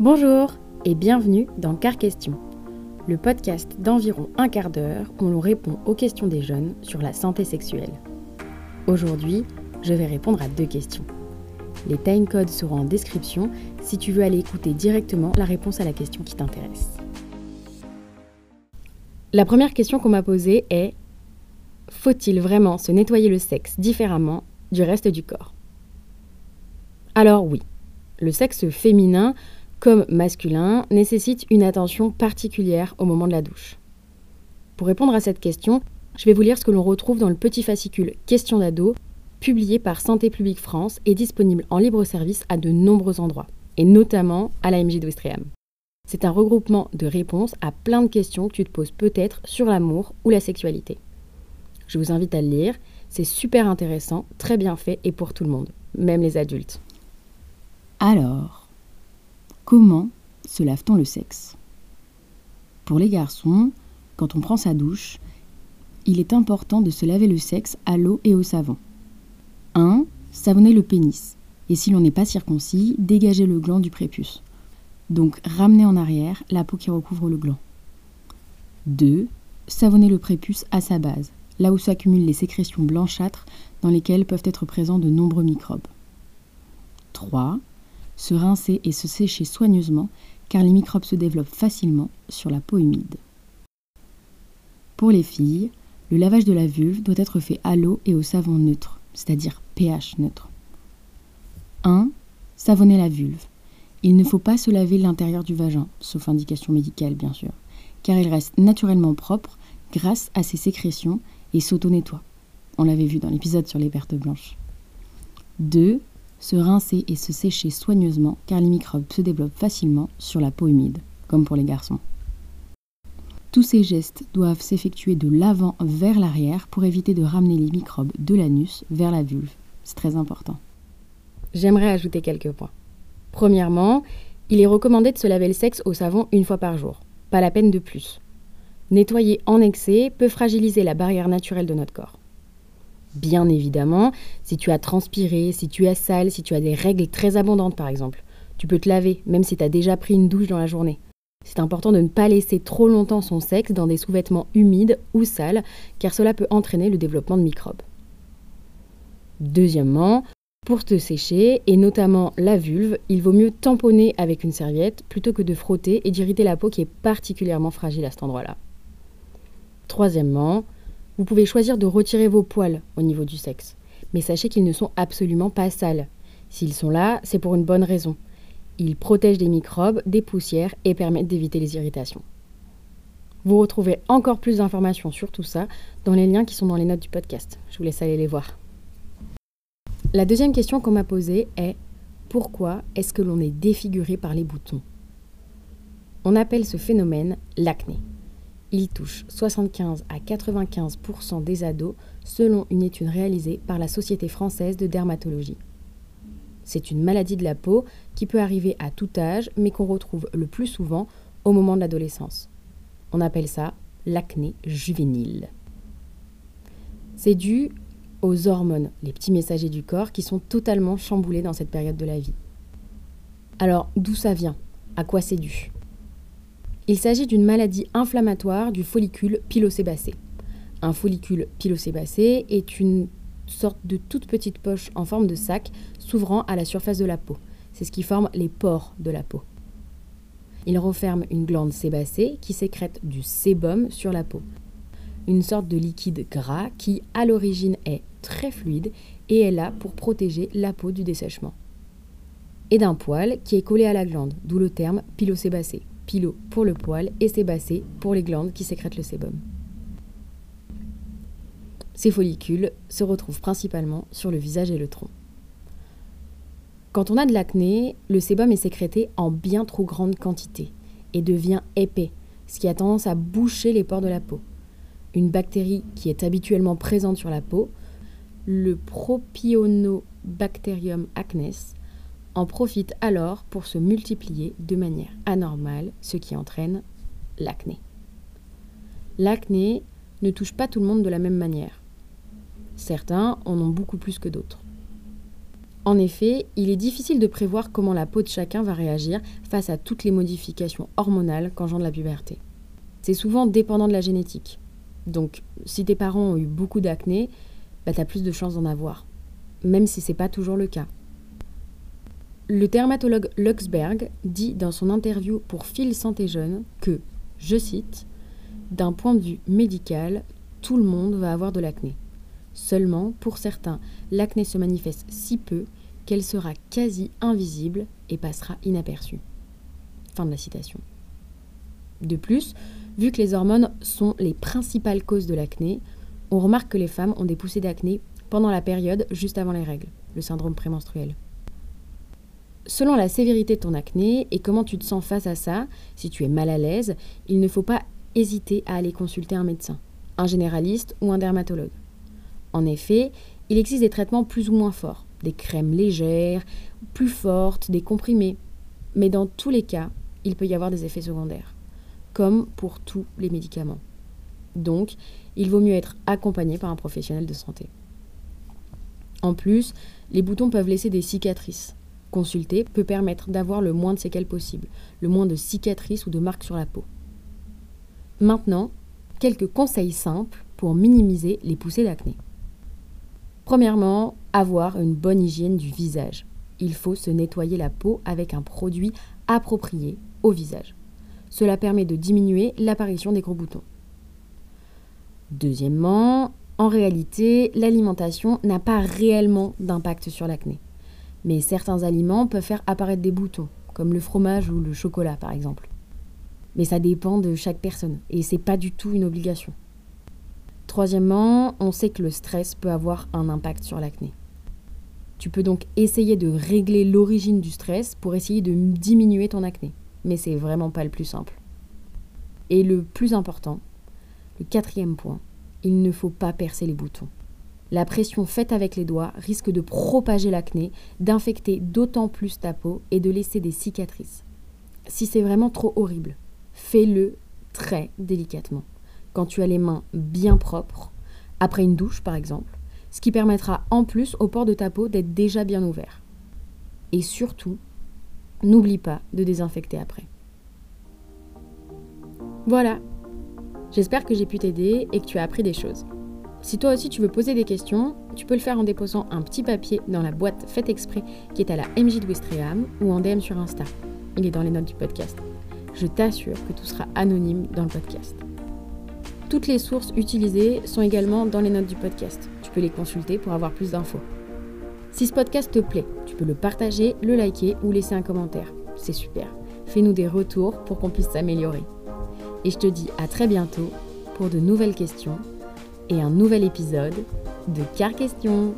Bonjour et bienvenue dans Car Question, le podcast d'environ un quart d'heure où l'on répond aux questions des jeunes sur la santé sexuelle. Aujourd'hui, je vais répondre à deux questions. Les timecodes seront en description si tu veux aller écouter directement la réponse à la question qui t'intéresse. La première question qu'on m'a posée est Faut-il vraiment se nettoyer le sexe différemment du reste du corps? Alors oui, le sexe féminin comme masculin nécessite une attention particulière au moment de la douche. Pour répondre à cette question, je vais vous lire ce que l'on retrouve dans le petit fascicule Question d'ado, publié par Santé publique France et disponible en libre service à de nombreux endroits, et notamment à la MJ d'Ouistreham. C'est un regroupement de réponses à plein de questions que tu te poses peut-être sur l'amour ou la sexualité. Je vous invite à le lire, c'est super intéressant, très bien fait et pour tout le monde, même les adultes. Alors, comment se lave-t-on le sexe? Pour les garçons, quand on prend sa douche, il est important de se laver le sexe à l'eau et au savon. 1. Savonner le pénis. Et si l'on n'est pas circoncis, dégager le gland du prépuce. Donc ramener en arrière la peau qui recouvre le gland. 2. Savonner le prépuce à sa base, là où s'accumulent les sécrétions blanchâtres dans lesquelles peuvent être présents de nombreux microbes. 3. Se rincer et se sécher soigneusement car les microbes se développent facilement sur la peau humide. Pour les filles, le lavage de la vulve doit être fait à l'eau et au savon neutre, c'est-à-dire pH neutre. 1. Savonner la vulve. Il ne faut pas se laver l'intérieur du vagin, sauf indication médicale bien sûr, car il reste naturellement propre grâce à ses sécrétions et s'auto-nettoie. On l'avait vu dans l'épisode sur les pertes blanches. 2. Se rincer et se sécher soigneusement car les microbes se développent facilement sur la peau humide, comme pour les garçons. Tous ces gestes doivent s'effectuer de l'avant vers l'arrière pour éviter de ramener les microbes de l'anus vers la vulve. C'est très important. J'aimerais ajouter quelques points. Premièrement, il est recommandé de se laver le sexe au savon une fois par jour. Pas la peine de plus. Nettoyer en excès peut fragiliser la barrière naturelle de notre corps. Bien évidemment, si tu as transpiré, si tu es sale, si tu as des règles très abondantes par exemple, tu peux te laver même si tu as déjà pris une douche dans la journée. C'est important de ne pas laisser trop longtemps son sexe dans des sous-vêtements humides ou sales, car cela peut entraîner le développement de microbes. Deuxièmement, pour te sécher, et notamment la vulve, il vaut mieux tamponner avec une serviette plutôt que de frotter et d'irriter la peau qui est particulièrement fragile à cet endroit-là. Troisièmement, vous pouvez choisir de retirer vos poils au niveau du sexe, mais sachez qu'ils ne sont absolument pas sales. S'ils sont là, c'est pour une bonne raison. Ils protègent des microbes, des poussières et permettent d'éviter les irritations. Vous retrouvez encore plus d'informations sur tout ça dans les liens qui sont dans les notes du podcast. Je vous laisse aller les voir. La deuxième question qu'on m'a posée est pourquoi est-ce que l'on est défiguré par les boutons? On appelle ce phénomène l'acné. Il touche 75 à 95% des ados selon une étude réalisée par la Société française de dermatologie. C'est une maladie de la peau qui peut arriver à tout âge, mais qu'on retrouve le plus souvent au moment de l'adolescence. On appelle ça l'acné juvénile. C'est dû aux hormones, les petits messagers du corps, qui sont totalement chamboulés dans cette période de la vie. Alors, d'où ça vient? À quoi c'est dû? Il s'agit d'une maladie inflammatoire du follicule pilosébacé. Un follicule pilosébacé est une sorte de toute petite poche en forme de sac s'ouvrant à la surface de la peau. C'est ce qui forme les pores de la peau. Il referme une glande sébacée qui sécrète du sébum sur la peau, une sorte de liquide gras qui à l'origine est très fluide et est là pour protéger la peau du dessèchement. Et d'un poil qui est collé à la glande, d'où le terme pilosébacé. Pilo pour le poil et sébacé pour les glandes qui sécrètent le sébum. Ces follicules se retrouvent principalement sur le visage et le tronc. Quand on a de l'acné, le sébum est sécrété en bien trop grande quantité et devient épais, ce qui a tendance à boucher les pores de la peau. Une bactérie qui est habituellement présente sur la peau, le Propionobacterium acnes, en profite alors pour se multiplier de manière anormale, ce qui entraîne l'acné. L'acné ne touche pas tout le monde de la même manière. Certains en ont beaucoup plus que d'autres. En effet, il est difficile de prévoir comment la peau de chacun va réagir face à toutes les modifications hormonales qu'engendre la puberté. C'est souvent dépendant de la génétique. Donc, si tes parents ont eu beaucoup d'acné, bah, tu plus de chances d'en avoir, même si ce n'est pas toujours le cas. Le dermatologue Luxberg dit dans son interview pour Phil Santé Jeune que, je cite, D'un point de vue médical, tout le monde va avoir de l'acné. Seulement, pour certains, l'acné se manifeste si peu qu'elle sera quasi invisible et passera inaperçue. Fin de la citation. De plus, vu que les hormones sont les principales causes de l'acné, on remarque que les femmes ont des poussées d'acné pendant la période juste avant les règles, le syndrome prémenstruel. Selon la sévérité de ton acné et comment tu te sens face à ça, si tu es mal à l'aise, il ne faut pas hésiter à aller consulter un médecin, un généraliste ou un dermatologue. En effet, il existe des traitements plus ou moins forts, des crèmes légères, plus fortes, des comprimés. Mais dans tous les cas, il peut y avoir des effets secondaires, comme pour tous les médicaments. Donc, il vaut mieux être accompagné par un professionnel de santé. En plus, les boutons peuvent laisser des cicatrices. Consulter peut permettre d'avoir le moins de séquelles possible, le moins de cicatrices ou de marques sur la peau. Maintenant, quelques conseils simples pour minimiser les poussées d'acné. Premièrement, avoir une bonne hygiène du visage. Il faut se nettoyer la peau avec un produit approprié au visage. Cela permet de diminuer l'apparition des gros boutons. Deuxièmement, en réalité, l'alimentation n'a pas réellement d'impact sur l'acné. Mais certains aliments peuvent faire apparaître des boutons, comme le fromage ou le chocolat par exemple. Mais ça dépend de chaque personne et c'est pas du tout une obligation. Troisièmement, on sait que le stress peut avoir un impact sur l'acné. Tu peux donc essayer de régler l'origine du stress pour essayer de diminuer ton acné. Mais c'est vraiment pas le plus simple. Et le plus important, le quatrième point, il ne faut pas percer les boutons. La pression faite avec les doigts risque de propager l'acné, d'infecter d'autant plus ta peau et de laisser des cicatrices. Si c'est vraiment trop horrible, fais-le très délicatement quand tu as les mains bien propres, après une douche par exemple, ce qui permettra en plus au port de ta peau d'être déjà bien ouvert. Et surtout, n'oublie pas de désinfecter après. Voilà, j'espère que j'ai pu t'aider et que tu as appris des choses. Si toi aussi tu veux poser des questions, tu peux le faire en déposant un petit papier dans la boîte faite exprès qui est à la MJ de Wistreham ou en DM sur Insta. Il est dans les notes du podcast. Je t'assure que tout sera anonyme dans le podcast. Toutes les sources utilisées sont également dans les notes du podcast. Tu peux les consulter pour avoir plus d'infos. Si ce podcast te plaît, tu peux le partager, le liker ou laisser un commentaire. C'est super. Fais-nous des retours pour qu'on puisse s'améliorer. Et je te dis à très bientôt pour de nouvelles questions et un nouvel épisode de Car Questions.